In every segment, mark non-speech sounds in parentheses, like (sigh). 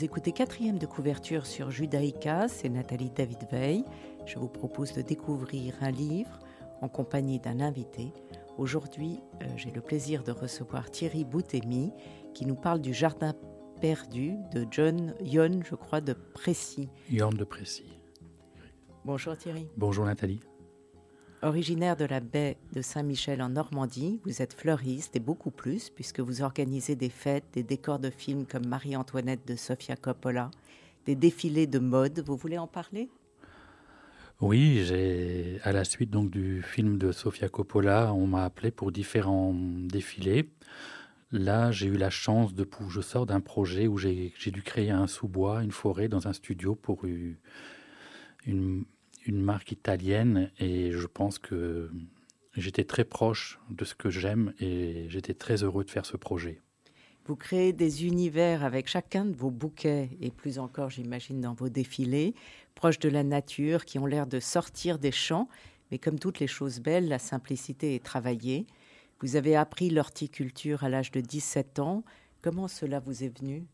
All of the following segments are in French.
Vous écoutez quatrième de couverture sur Judaïka, c'est Nathalie David Veil. Je vous propose de découvrir un livre en compagnie d'un invité. Aujourd'hui, euh, j'ai le plaisir de recevoir Thierry Boutemi qui nous parle du jardin perdu de John Yon, je crois, de Précy. Yon de Précy. Bonjour Thierry. Bonjour Nathalie. Originaire de la baie de Saint-Michel en Normandie, vous êtes fleuriste et beaucoup plus, puisque vous organisez des fêtes, des décors de films comme Marie-Antoinette de Sofia Coppola, des défilés de mode. Vous voulez en parler? Oui, j'ai à la suite donc du film de Sofia Coppola, on m'a appelé pour différents défilés. Là, j'ai eu la chance de je sors d'un projet où j'ai dû créer un sous-bois, une forêt dans un studio pour une une marque italienne et je pense que j'étais très proche de ce que j'aime et j'étais très heureux de faire ce projet. Vous créez des univers avec chacun de vos bouquets et plus encore, j'imagine, dans vos défilés, proches de la nature, qui ont l'air de sortir des champs. Mais comme toutes les choses belles, la simplicité est travaillée. Vous avez appris l'horticulture à l'âge de 17 ans. Comment cela vous est venu?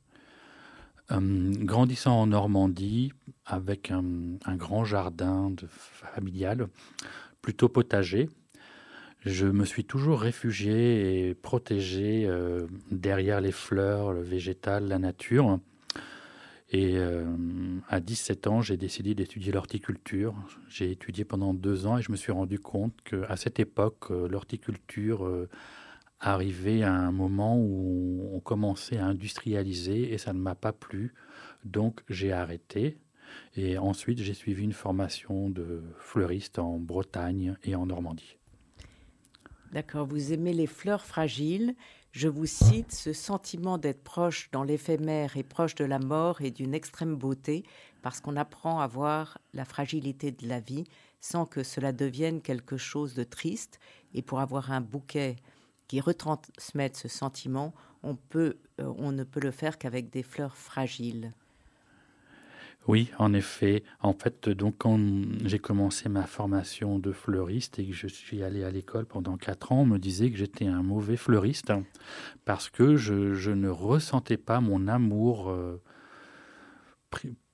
Euh, grandissant en Normandie, avec un, grand jardin familial, plutôt potager, je me suis toujours réfugié et protégé euh, derrière les fleurs, le végétal, la nature. Et euh, à 17 ans, j'ai décidé d'étudier l'horticulture. J'ai étudié pendant deux ans et je me suis rendu compte qu'à cette époque, l'horticulture arrivé à un moment où on commençait à industrialiser et ça ne m'a pas plu. Donc j'ai arrêté. Et ensuite, j'ai suivi une formation de fleuriste en Bretagne et en Normandie. D'accord, vous aimez les fleurs fragiles. Je vous cite ce sentiment d'être proche dans l'éphémère et proche de la mort et d'une extrême beauté, parce qu'on apprend à voir la fragilité de la vie sans que cela devienne quelque chose de triste. Et pour avoir un bouquet qui retransmettent ce sentiment, on, euh, on ne peut le faire qu'avec des fleurs fragiles. Oui, en effet. En fait, donc quand j'ai commencé ma formation de fleuriste et que je suis allé à l'école pendant quatre ans, on me disait que j'étais un mauvais fleuriste parce que je, ne ressentais pas mon amour euh,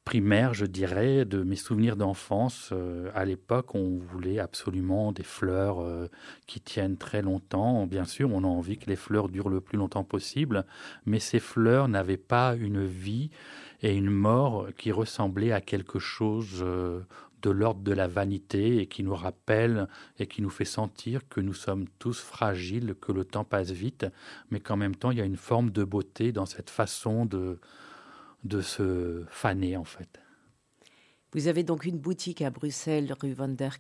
primaire, je dirais, de mes souvenirs d'enfance. Euh, à l'époque, on voulait absolument des fleurs euh, qui tiennent très longtemps. Bien sûr, on a envie que les fleurs durent le plus longtemps possible, mais ces fleurs n'avaient pas une vie et une mort qui ressemblaient à quelque chose euh, de l'ordre de la vanité et qui nous rappelle et qui nous fait sentir que nous sommes tous fragiles, que le temps passe vite, mais qu'en même temps, il y a une forme de beauté dans cette façon de de se faner en fait. Vous avez donc une boutique à Bruxelles, rue van der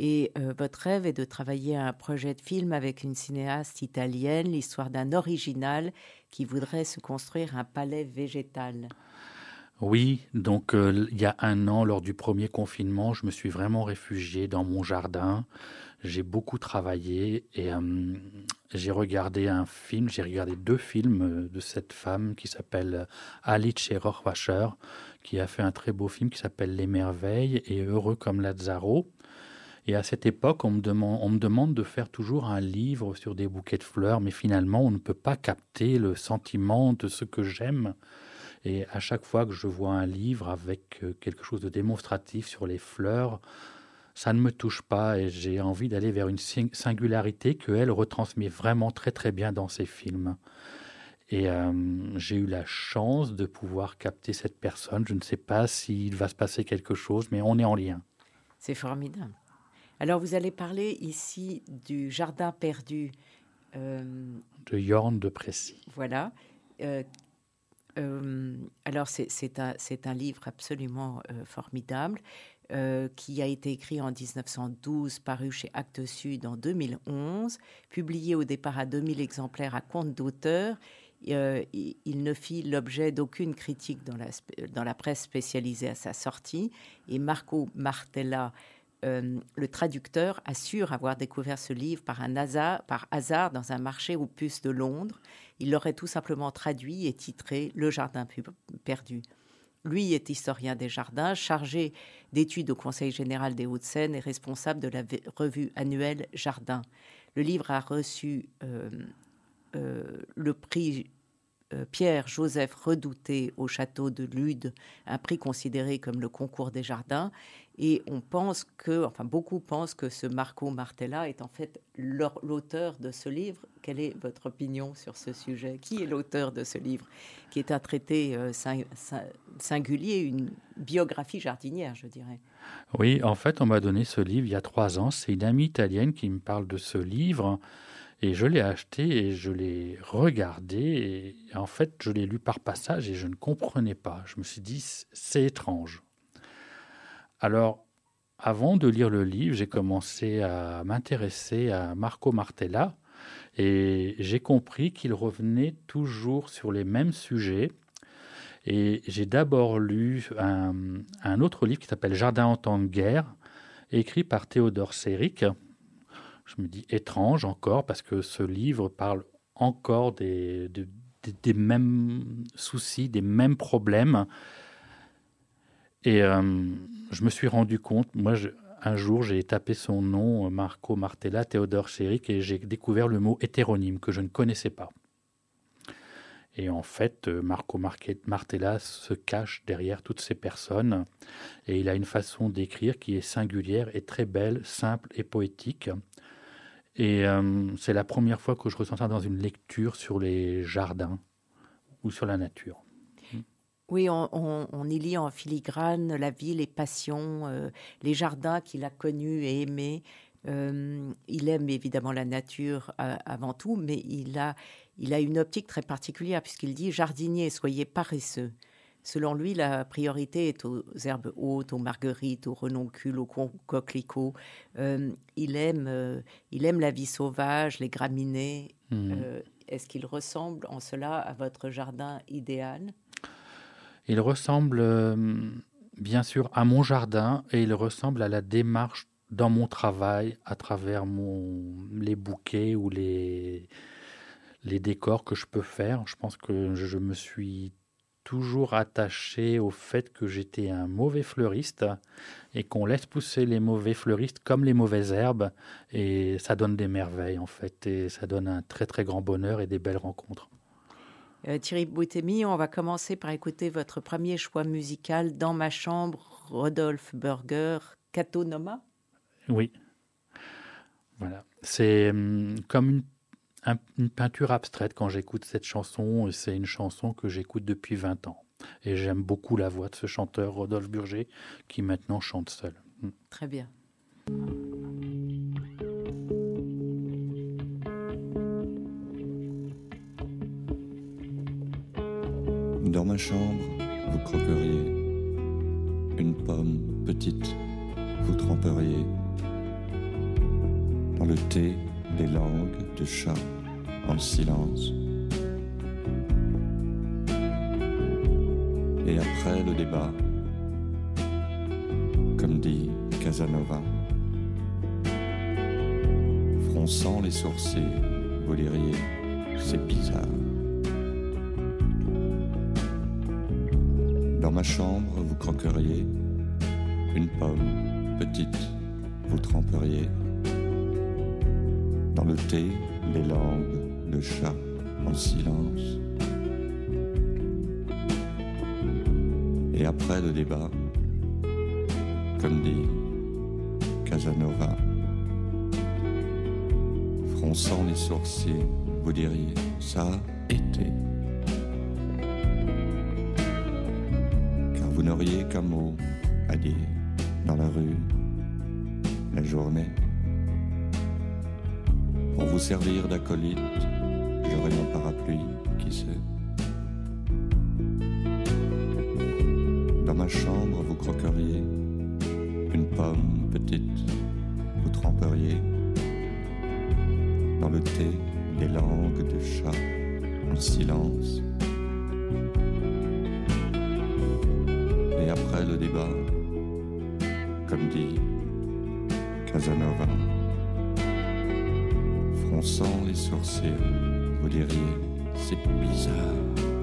et euh, votre rêve est de travailler à un projet de film avec une cinéaste italienne, l'histoire d'un original qui voudrait se construire un palais végétal. Oui, donc euh, il y a un an, lors du premier confinement, je me suis vraiment réfugié dans mon jardin. J'ai beaucoup travaillé et euh, j'ai regardé un film, j'ai regardé deux films euh, de cette femme qui s'appelle Alice Rohrwacher, qui a fait un très beau film qui s'appelle Les Merveilles et Heureux comme Lazzaro. Et à cette époque, on me, demande, on me demande de faire toujours un livre sur des bouquets de fleurs, mais finalement, on ne peut pas capter le sentiment de ce que j'aime et à chaque fois que je vois un livre avec euh, quelque chose de démonstratif sur les fleurs, ça ne me touche pas et j'ai envie d'aller vers une singularité qu'elle retransmet vraiment très très bien dans ses films. Et euh, j'ai eu la chance de pouvoir capter cette personne. Je ne sais pas s'il va se passer quelque chose, mais on est en lien. C'est formidable. Alors vous allez parler ici du jardin perdu. Euh, de Yorn de Précy. Voilà, euh, alors, c'est un, un, livre absolument euh, formidable euh, qui a été écrit en 1912, paru chez Actes Sud en 2011, publié au départ à 2000 exemplaires à compte d'auteur. il ne fit l'objet d'aucune critique dans la, presse spécialisée à sa sortie. Et Marco Martella le traducteur assure avoir découvert ce livre par, un hasard, par hasard dans un marché aux puces de Londres. Il l'aurait tout simplement traduit et titré Le Jardin perdu. Lui est historien des jardins, chargé d'études au Conseil général des Hauts-de-Seine et responsable de la revue annuelle Jardin. Le livre a reçu euh, euh, le prix euh, Pierre-Joseph Redouté au château de Lude, un prix considéré comme le concours des jardins. Et on pense que, enfin beaucoup pensent que ce Marco Martella est en fait l'auteur de ce livre. Quelle est votre opinion sur ce sujet? Qui est l'auteur de ce livre? Qui est un traité euh, singulier, une biographie jardinière, je dirais. Oui, en fait, on m'a donné ce livre il y a trois ans. C'est une amie italienne qui me parle de ce livre. Et je l'ai acheté et je l'ai regardé. Et en fait, je l'ai lu par passage et je ne comprenais pas. Je me suis dit, c'est étrange. Alors, avant de lire le livre, j'ai commencé à m'intéresser à Marco Martella et j'ai compris qu'il revenait toujours sur les mêmes sujets. Et j'ai d'abord lu un, autre livre qui s'appelle Jardin en temps de guerre, écrit par Théodore Séric, je me dis étrange encore parce que ce livre parle encore des, mêmes soucis, des mêmes problèmes. Et euh, je me suis rendu compte, moi, un jour, j'ai tapé son nom, Marco Martella, Théodore Chéric, et j'ai découvert le mot hétéronyme que je ne connaissais pas. Et en fait, Marco Martella se cache derrière toutes ces personnes, et il a une façon d'écrire qui est singulière et très belle, simple et poétique. Et euh, c'est la première fois que je ressens ça dans une lecture sur les jardins ou sur la nature. Oui, on, y lit en filigrane la vie, les passions, euh, les jardins qu'il a connus et aimés. Euh, il aime évidemment la nature avant tout, mais il a, il a une optique très particulière puisqu'il dit Jardinier, soyez paresseux. Selon lui, la priorité est aux herbes hautes, aux marguerites, aux renoncules, aux coquelicots. Euh, il, aime, euh, il aime la vie sauvage, les graminées. Euh, est-ce qu'il ressemble en cela à votre jardin idéal? Il ressemble bien sûr à mon jardin et il ressemble à la démarche dans mon travail à travers les bouquets ou les, les décors que je peux faire. Je pense que je me suis toujours attaché au fait que j'étais un mauvais fleuriste et qu'on laisse pousser les mauvais fleuristes comme les mauvaises herbes et ça donne des merveilles en fait et ça donne un très très grand bonheur et des belles rencontres. Euh, Thierry Boutemi, on va commencer par écouter votre premier choix musical dans ma chambre, Rodolphe Burger, Catonoma. Oui. Voilà. C'est hum, comme une une peinture abstraite quand j'écoute cette chanson. C'est une chanson que j'écoute depuis 20 ans. Et j'aime beaucoup la voix de ce chanteur, Rodolphe Burger, qui maintenant chante seul. Mm. Très bien. Chambre, vous croqueriez une pomme petite, vous tremperiez dans le thé des langues de chat en silence. Et après le débat, comme dit Casanova, fronçant les sourcils, vous diriez, c'est bizarre. Dans ma chambre, vous croqueriez une pomme petite, vous tremperiez dans le thé les langues le chat en silence. Et après le débat, comme dit Casanova, fronçant les sourcils, vous diriez, ça a été. N'auriez qu'un mot à dire dans la rue, la journée, pour vous servir d'acolyte J'aurai mon parapluie, qui sait. Dans ma chambre, vous croqueriez une pomme petite, vous tremperiez dans le thé des langues de chat en silence. Après le débat, comme dit Casanova. Fronçant les sourcils, vous diriez, c'est bizarre.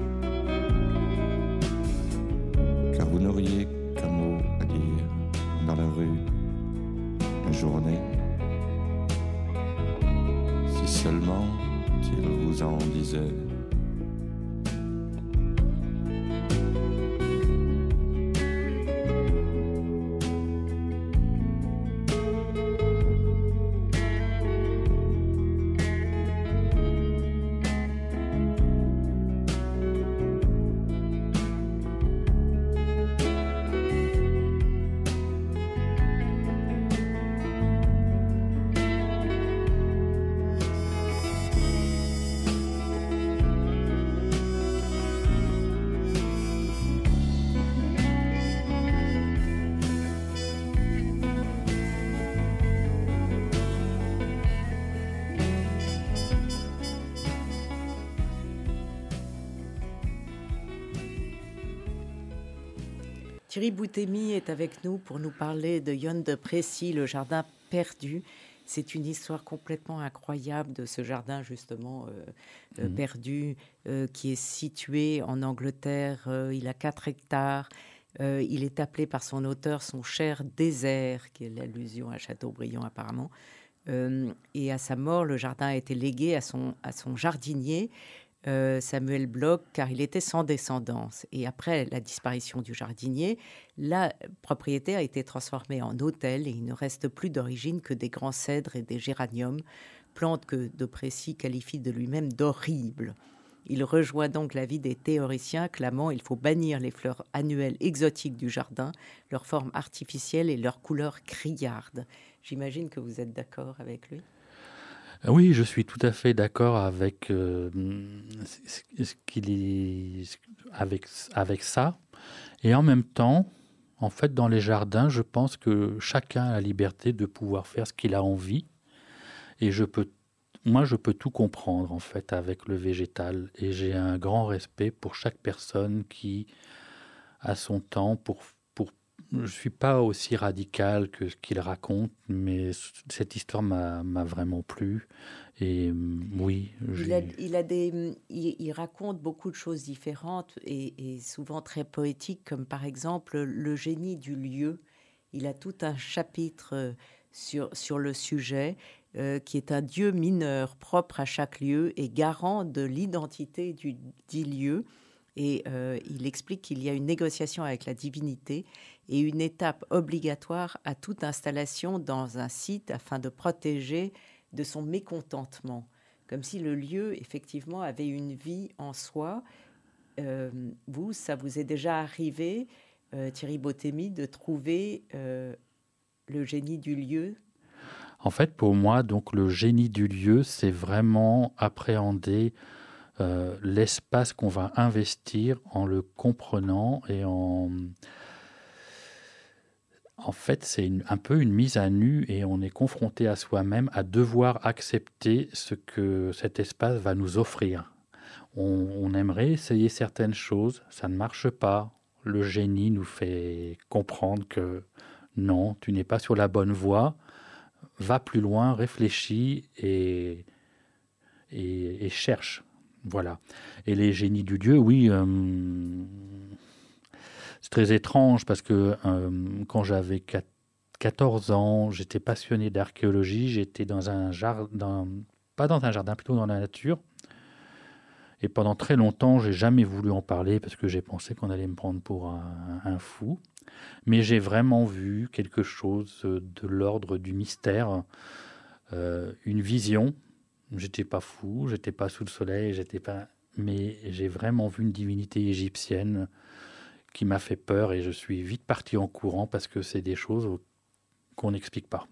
Thierry Boutemi est avec nous pour nous parler de Yon de Précy, le jardin perdu. C'est une histoire complètement incroyable de ce jardin justement euh, euh, mhm. perdu euh, qui est situé en Angleterre. il a 4 hectares. il est appelé par son auteur son cher désert, qui est l'allusion à Châteaubriand apparemment. et à sa mort, le jardin a été légué à son, à son jardinier euh, Samuel Bloch, car il était sans descendance. Et après la disparition du jardinier, la propriété a été transformée en hôtel et il ne reste plus d'origine que des grands cèdres et des géraniums, plantes que De Précy qualifie de lui-même d'horribles. Il rejoint donc l'avis des théoriciens clamant il faut bannir les fleurs annuelles exotiques du jardin, leur forme artificielle et leur couleur criarde. J'imagine que vous êtes d'accord avec lui. Ah oui, je suis tout à fait d'accord avec euh, avec avec ça. Et en même temps, en fait, dans les jardins, je pense que chacun a la liberté de pouvoir faire ce qu'il a envie. Et je peux, moi, je peux tout comprendre en fait avec le végétal. Et j'ai un grand respect pour chaque personne qui a son temps pour je ne suis pas aussi radical que ce qu'il raconte, mais cette histoire m'a vraiment plu. Et mm, oui. Il, a, il, a des, il, raconte beaucoup de choses différentes et, souvent très poétiques, comme par exemple le génie du lieu. Il a tout un chapitre euh, sur, sur le sujet, euh, qui est un dieu mineur propre à chaque lieu et garant de l'identité du dit lieu. Et euh, il explique qu'il y a une négociation avec la divinité et une étape obligatoire à toute installation dans un site afin de protéger de son mécontentement, comme si le lieu, effectivement, avait une vie en soi. Euh, vous, ça vous est déjà arrivé, euh, Thierry Botémy, de trouver le génie du lieu? En fait, pour moi, donc le génie du lieu, c'est vraiment appréhender euh, l'espace qu'on va investir en le comprenant et en... En fait, c'est un peu une mise à nu et on est confronté à soi-même à devoir accepter ce que cet espace va nous offrir. On, aimerait essayer certaines choses, ça ne marche pas. Le génie nous fait comprendre que non, tu n'es pas sur la bonne voie. Va plus loin, réfléchis et, et cherche. Voilà. Et les génies du Dieu, oui, euh, c'est très étrange parce que euh, quand j'avais 14 ans, j'étais passionné d'archéologie, j'étais dans un jardin, pas dans un jardin, plutôt dans la nature. Et pendant très longtemps, j'ai jamais voulu en parler parce que j'ai pensé qu'on allait me prendre pour un, fou. Mais j'ai vraiment vu quelque chose de l'ordre du mystère, euh, une vision J'étais pas fou, j'étais pas sous le soleil, j'étais pas. Mais j'ai vraiment vu une divinité égyptienne qui m'a fait peur et je suis vite parti en courant parce que c'est des choses qu'on n'explique pas.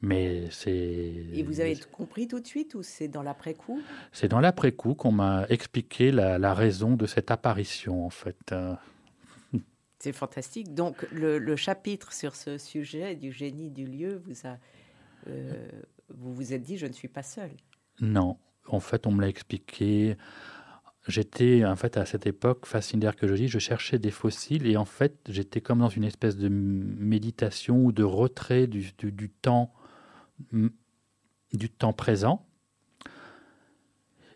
Mais c'est. Et vous avez compris tout de suite ou c'est dans l'après-coup? C'est dans l'après-coup qu'on m'a expliqué la, raison de cette apparition, en fait. (laughs) C'est fantastique. Donc, le, chapitre sur ce sujet du génie du lieu vous a euh, vous vous êtes dit, je ne suis pas seul. Non, en fait, on me l'a expliqué. j'étais en fait à cette époque fasciné d'archéologie, je cherchais des fossiles et en fait j'étais comme dans une espèce de méditation ou de retrait du, du, temps du temps présent.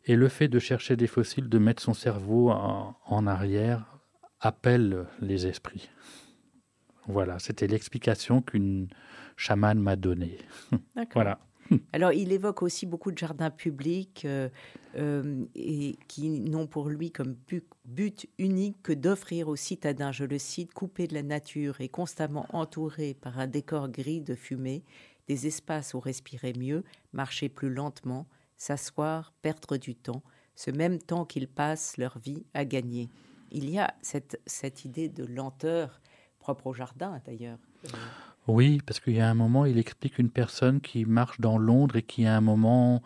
Et le fait de chercher des fossiles, de mettre son cerveau en, arrière, appelle les esprits. Voilà, c'était l'explication qu'une chamane m'a donnée. voilà. (laughs) Alors, il évoque aussi beaucoup de jardins publics euh, euh, et qui n'ont pour lui comme but, unique que d'offrir aux citadins, je le cite, coupés de la nature et constamment entourés par un décor gris de fumée, des espaces où respirer mieux, marcher plus lentement, s'asseoir, perdre du temps, ce même temps qu'ils passent leur vie à gagner. Il y a cette, cette idée de lenteur propre au jardin d'ailleurs. Oui, parce qu'il y a un moment, il explique une personne qui marche dans Londres et qui à un moment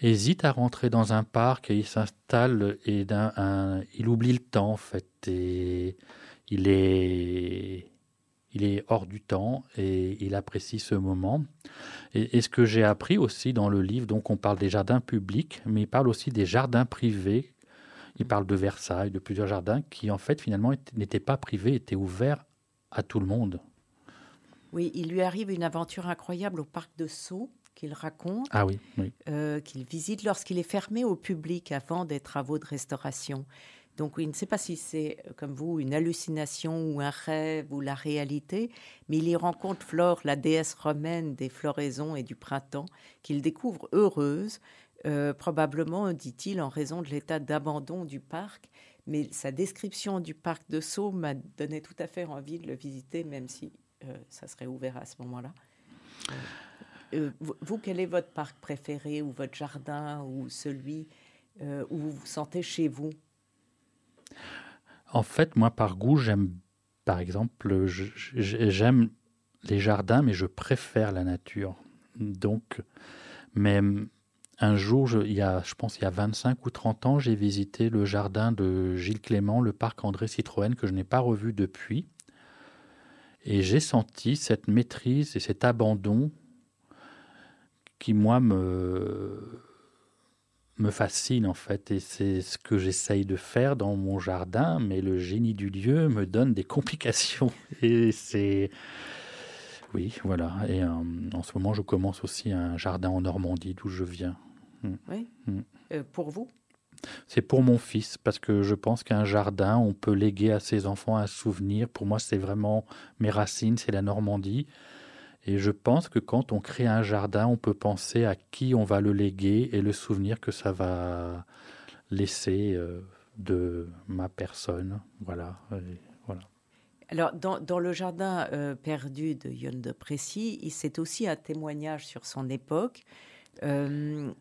hésite à rentrer dans un parc et il s'installe et il oublie le temps en fait et il est il est hors du temps et il apprécie ce moment. Et, et, ce que j'ai appris aussi dans le livre, donc on parle des jardins publics, mais il parle aussi des jardins privés. Il parle de Versailles, de plusieurs jardins qui en fait finalement n'étaient pas privés, étaient ouverts à tout le monde. Oui, il lui arrive une aventure incroyable au parc de Sceaux qu'il raconte, ah oui, euh, qu'il visite lorsqu'il est fermé au public avant des travaux de restauration. Donc, il ne sait pas si c'est, euh, comme vous, une hallucination ou un rêve ou la réalité, mais il y rencontre Flore, la déesse romaine des floraisons et du printemps, qu'il découvre heureuse, euh, probablement, dit-il, en raison de l'état d'abandon du parc. Mais sa description du parc de Sceaux m'a donné tout à fait envie de le visiter, même si ça serait ouvert à ce moment-là. Euh, euh, vous, quel est votre parc préféré ou votre jardin ou celui où vous vous sentez chez vous? En fait, moi, par goût, j'aime, par exemple, j'aime les jardins, mais je préfère la nature. Donc, même un jour, je, il y a, je pense il y a 25 ou 30 ans, j'ai visité le jardin de Gilles Clément, le parc André Citroën, que je n'ai pas revu depuis. Et j'ai senti cette maîtrise et cet abandon qui, moi, me, me fascine en fait. Et c'est ce que j'essaye de faire dans mon jardin, mais le génie du lieu me donne des complications. (laughs) Et c'est. Oui, voilà. Et euh, en ce moment, je commence aussi un jardin en Normandie, d'où je viens. Mm. Oui. Mm. Euh, pour vous? C'est pour mon fils, parce que je pense qu'un jardin, on peut léguer à ses enfants un souvenir. Pour moi, c'est vraiment mes racines, c'est la Normandie. Et je pense que quand on crée un jardin, on peut penser à qui on va le léguer et le souvenir que ça va laisser euh, de ma personne. Voilà. voilà. Alors, dans, le jardin euh, perdu de Yon de Précy, c'est aussi un témoignage sur son époque. Euh,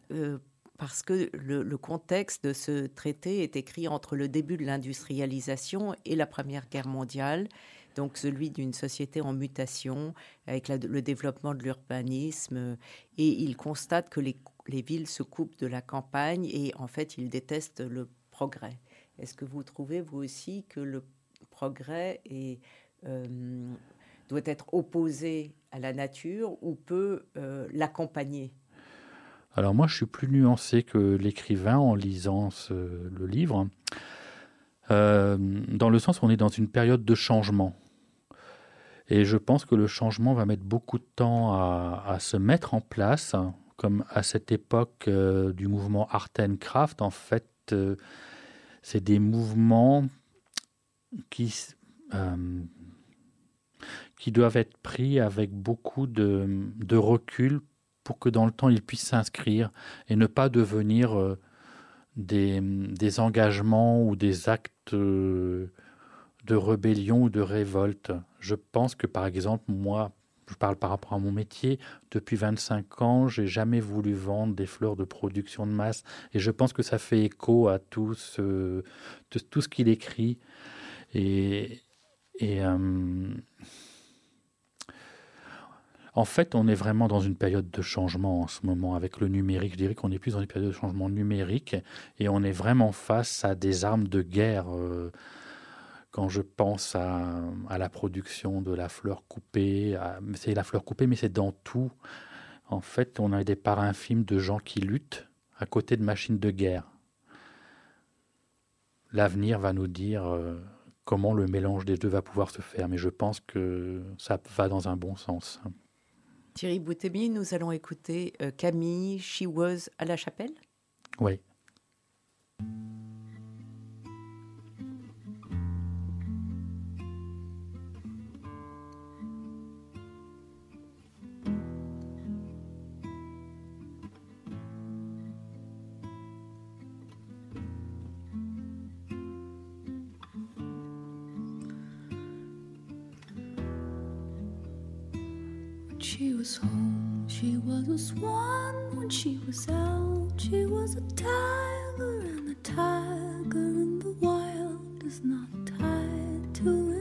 parce que le, contexte de ce traité est écrit entre le début de l'industrialisation et la Première Guerre mondiale, donc celui d'une société en mutation, avec le développement de l'urbanisme, et il constate que les, villes se coupent de la campagne et en fait il déteste le progrès. Est-ce que vous trouvez, vous aussi, que le progrès euh, doit être opposé à la nature ou peut euh, l'accompagner? Alors moi, je suis plus nuancé que l'écrivain en lisant le livre, euh, dans le sens où on est dans une période de changement. Et je pense que le changement va mettre beaucoup de temps à, se mettre en place, comme à cette époque euh, du mouvement Art and Craft. En fait, euh, c'est des mouvements qui, qui doivent être pris avec beaucoup de recul pour que dans le temps, ils puissent s'inscrire et ne pas devenir euh, des, des, engagements ou des actes euh, de rébellion ou de révolte. Je pense que, par exemple, moi, je parle par rapport à mon métier, depuis 25 ans, j'ai jamais voulu vendre des fleurs de production de masse. Et je pense que ça fait écho à tout ce, tout ce qu'il écrit. Et, et euh, en fait, on est vraiment dans une période de changement en ce moment avec le numérique. Je dirais qu'on est plus dans une période de changement numérique et on est vraiment face à des armes de guerre. Euh, quand je pense à, la production de la fleur coupée, c'est la fleur coupée, mais c'est dans tout. En fait, on a des parts infimes de gens qui luttent à côté de machines de guerre. l'avenir va nous dire comment le mélange des deux va pouvoir se faire. Mais je pense que ça va dans un bon sens. Thierry Boutemi, nous allons écouter Camille, She Was à la chapelle? Oui. She was home. She was a swan when she was out. She was a tiger, and the tiger in the wild is not tied to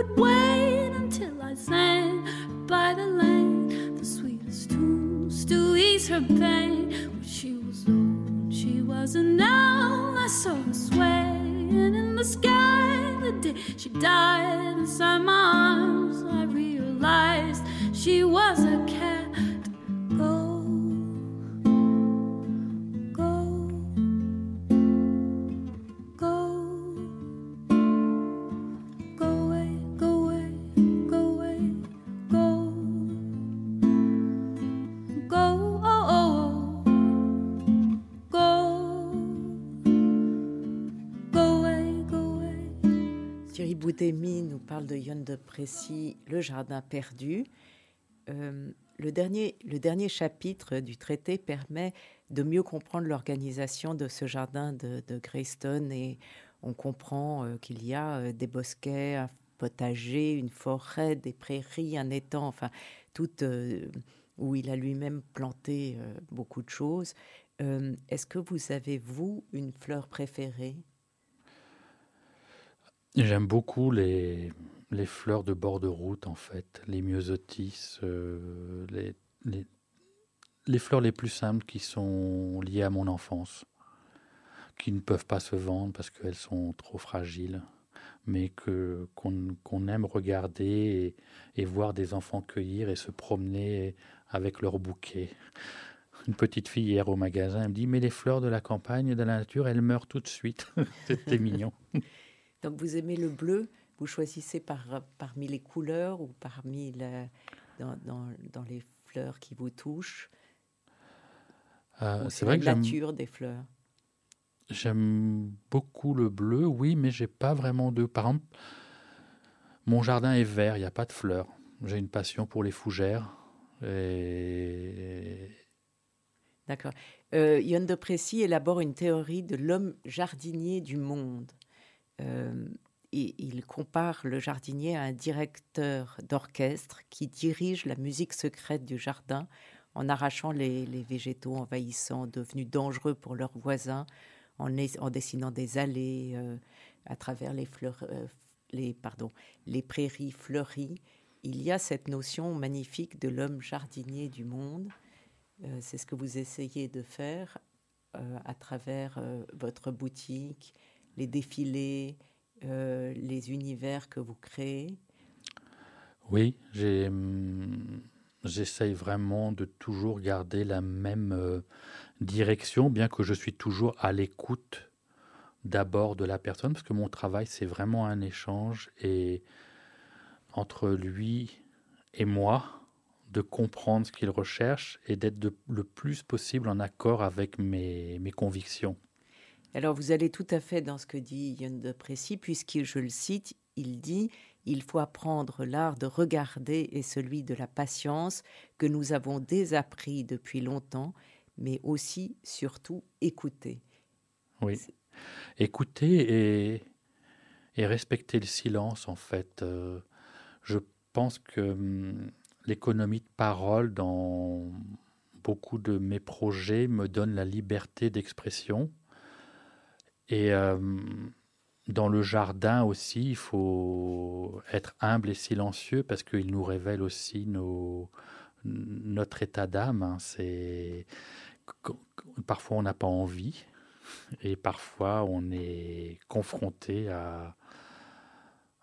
would wait until I sang by the lane the sweetest tunes to ease her pain. De Yon de Précy, Le Jardin perdu. Euh, le, dernier, le dernier chapitre du traité permet de mieux comprendre l'organisation de ce jardin de, de Greystone et on comprend euh, qu'il y a euh, des bosquets, un potager, une forêt, des prairies, un étang, enfin tout où il a lui-même planté beaucoup de choses. Est-ce que vous avez, vous, une fleur préférée? J'aime beaucoup les, les fleurs de bord de route, en fait, les myosotis, euh, les, les, les, fleurs les plus simples qui sont liées à mon enfance, qui ne peuvent pas se vendre parce qu'elles sont trop fragiles, mais que qu'on aime regarder et, voir des enfants cueillir et se promener avec leurs bouquets. Une petite fille hier au magasin, elle me dit Mais les fleurs de la campagne et de la nature, elles meurent tout de suite. (laughs) C'était mignon. Donc vous aimez le bleu, vous choisissez par, parmi les couleurs ou parmi dans, dans, les fleurs qui vous touchent? Euh, C'est vrai que la nature des fleurs? J'aime beaucoup le bleu, oui, mais j'ai pas vraiment de. Par exemple, mon jardin est vert, il n'y a pas de fleurs. J'ai une passion pour les fougères. Et... D'accord. Euh, Yann de Précy élabore une théorie de l'homme jardinier du monde. Euh, il compare le jardinier à un directeur d'orchestre qui dirige la musique secrète du jardin en arrachant les, végétaux envahissants devenus dangereux pour leurs voisins, en, dessinant des allées euh, à travers les, fleurs, euh, les, prairies fleuries. Il y a cette notion magnifique de l'homme jardinier du monde. C'est ce que vous essayez de faire à travers votre boutique, les défilés, euh, les univers que vous créez? Oui, hum, j'essaye vraiment de toujours garder la même euh, direction, bien que je suis toujours à l'écoute d'abord de la personne, parce que mon travail, c'est vraiment un échange et entre lui et moi, de comprendre ce qu'il recherche et d'être le plus possible en accord avec mes convictions. Alors vous allez tout à fait dans ce que dit Yann de Précy, puisque je le cite, il dit Il faut apprendre l'art de regarder et celui de la patience que nous avons désappris depuis longtemps, mais aussi, surtout, écouter. Oui. Écouter et, et respecter le silence, en fait. Euh, je pense que hum, l'économie de parole dans beaucoup de mes projets me donne la liberté d'expression. Et euh, dans le jardin aussi, il faut être humble et silencieux parce qu'il nous révèle aussi nos, notre état d'âme. hein. C'est parfois on n'a pas envie et parfois on est confronté à,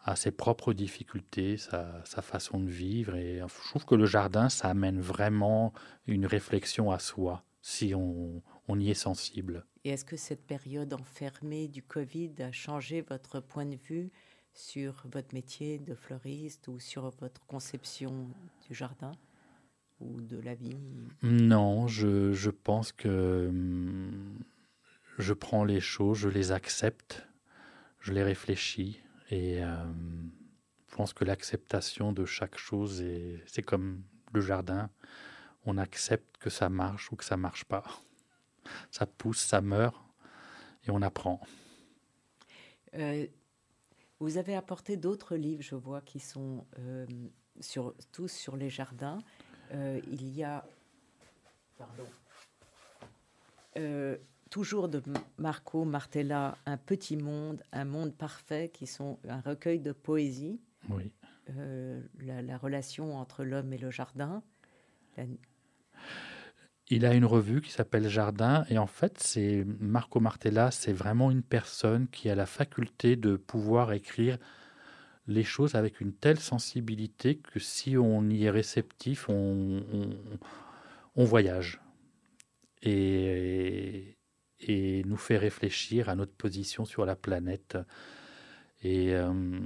à ses propres difficultés, sa, sa façon de vivre. Et je trouve que le jardin, ça amène vraiment une réflexion à soi, si on, on y est sensible. Et est-ce que cette période enfermée du Covid a changé votre point de vue sur votre métier de fleuriste ou sur votre conception du jardin ou de la vie? Non, je, je pense que hum, je prends les choses, je les accepte, je les réfléchis et euh, je pense que l'acceptation de chaque chose, est- c'est comme le jardin, on accepte que ça marche ou que ça marche pas. Ça pousse, ça meurt et on apprend. Euh, vous avez apporté d'autres livres, je vois, qui sont euh, sur, tous sur les jardins. Euh, il y a, pardon, toujours de Marco Martella, Un petit monde, un monde parfait, qui sont un recueil de poésie, Oui. la, la relation entre l'homme et le jardin. La- Il a une revue qui s'appelle Jardin et en fait, c'est Marco Martella, c'est vraiment une personne qui a la faculté de pouvoir écrire les choses avec une telle sensibilité que si on y est réceptif, on, voyage et, nous fait réfléchir à notre position sur la planète. Et euh,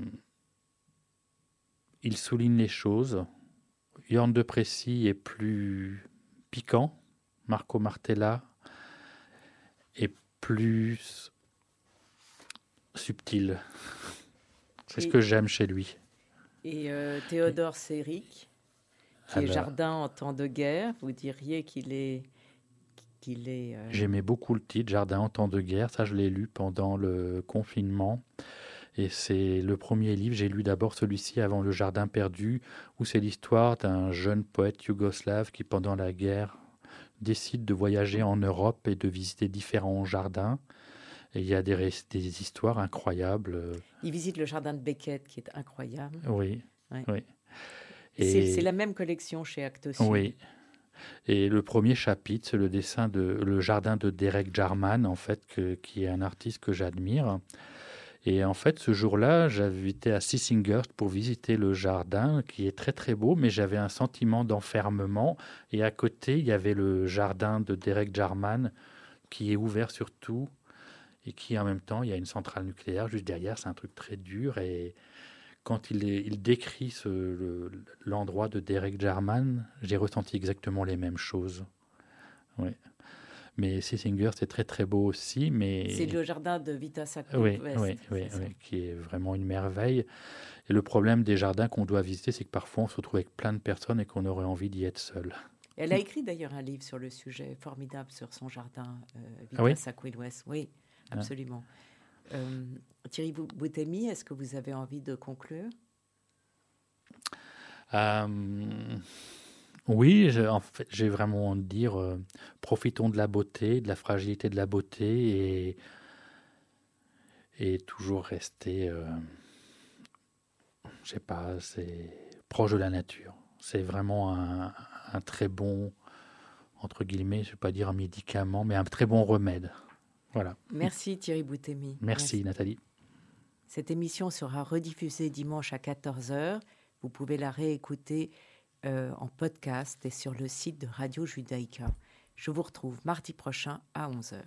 il souligne les choses. Jorn de Précy est plus piquant. Marco Martella est plus subtil. C'est ce que j'aime chez lui. Et euh, Théodore Séric, qui est jardin en temps de guerre, vous diriez qu'il est, qu'il est. euh, J'aimais beaucoup le titre Jardin en temps de guerre. Ça, je l'ai lu pendant le confinement. Et c'est le premier livre. J'ai lu d'abord celui-ci avant Le Jardin perdu, où c'est l'histoire d'un jeune poète yougoslave qui, pendant la guerre, décide de voyager en Europe et de visiter différents jardins. Et il y a des, histoires incroyables. Il visite le jardin de Beckett, qui est incroyable. Oui. Ouais. oui. C'est Et- c'est la même collection chez Actes Sud. Oui. Et le premier chapitre, c'est le dessin de le jardin de Derek Jarman, en fait, que- qui est un artiste que j'admire. Et en fait, ce jour-là, été à Sissinghurst pour visiter le jardin, qui est très très beau, mais j'avais un sentiment d'enfermement. Et à côté, il y avait le jardin de Derek Jarman, qui est ouvert sur tout, et qui en même temps, il y a une centrale nucléaire juste derrière. C'est un truc très dur. Et quand il, décrit l'endroit de Derek Jarman, j'ai ressenti exactement les mêmes choses. Mais Sissinger, c'est très très beau aussi, mais C'est le jardin de Vita Sacco oui, oui, oui, qui est vraiment une merveille. Et le problème des jardins qu'on doit visiter, c'est que parfois on se retrouve avec plein de personnes et qu'on aurait envie d'y être seul. Elle a écrit d'ailleurs un livre sur le sujet formidable sur son jardin, euh, Vita Ah oui Sacco West. Oui, Ah. absolument. Euh, Thierry Bou- Boutemi, est-ce que vous avez envie de conclure? Euh, oui, je- en fait, j'ai vraiment envie de dire, euh, profitons de la beauté, de la fragilité de la beauté et, et toujours rester, euh, je sais pas, c'est proche de la nature. C'est vraiment un, un très bon entre guillemets, je ne vais pas dire un médicament, mais un très bon remède. Voilà. Merci Thierry Boutemi. Merci, Nathalie. Cette émission sera rediffusée dimanche à 14h. Vous pouvez la réécouter euh, en podcast et sur le site de Radio Judaïka. Je vous retrouve mardi prochain à 11h.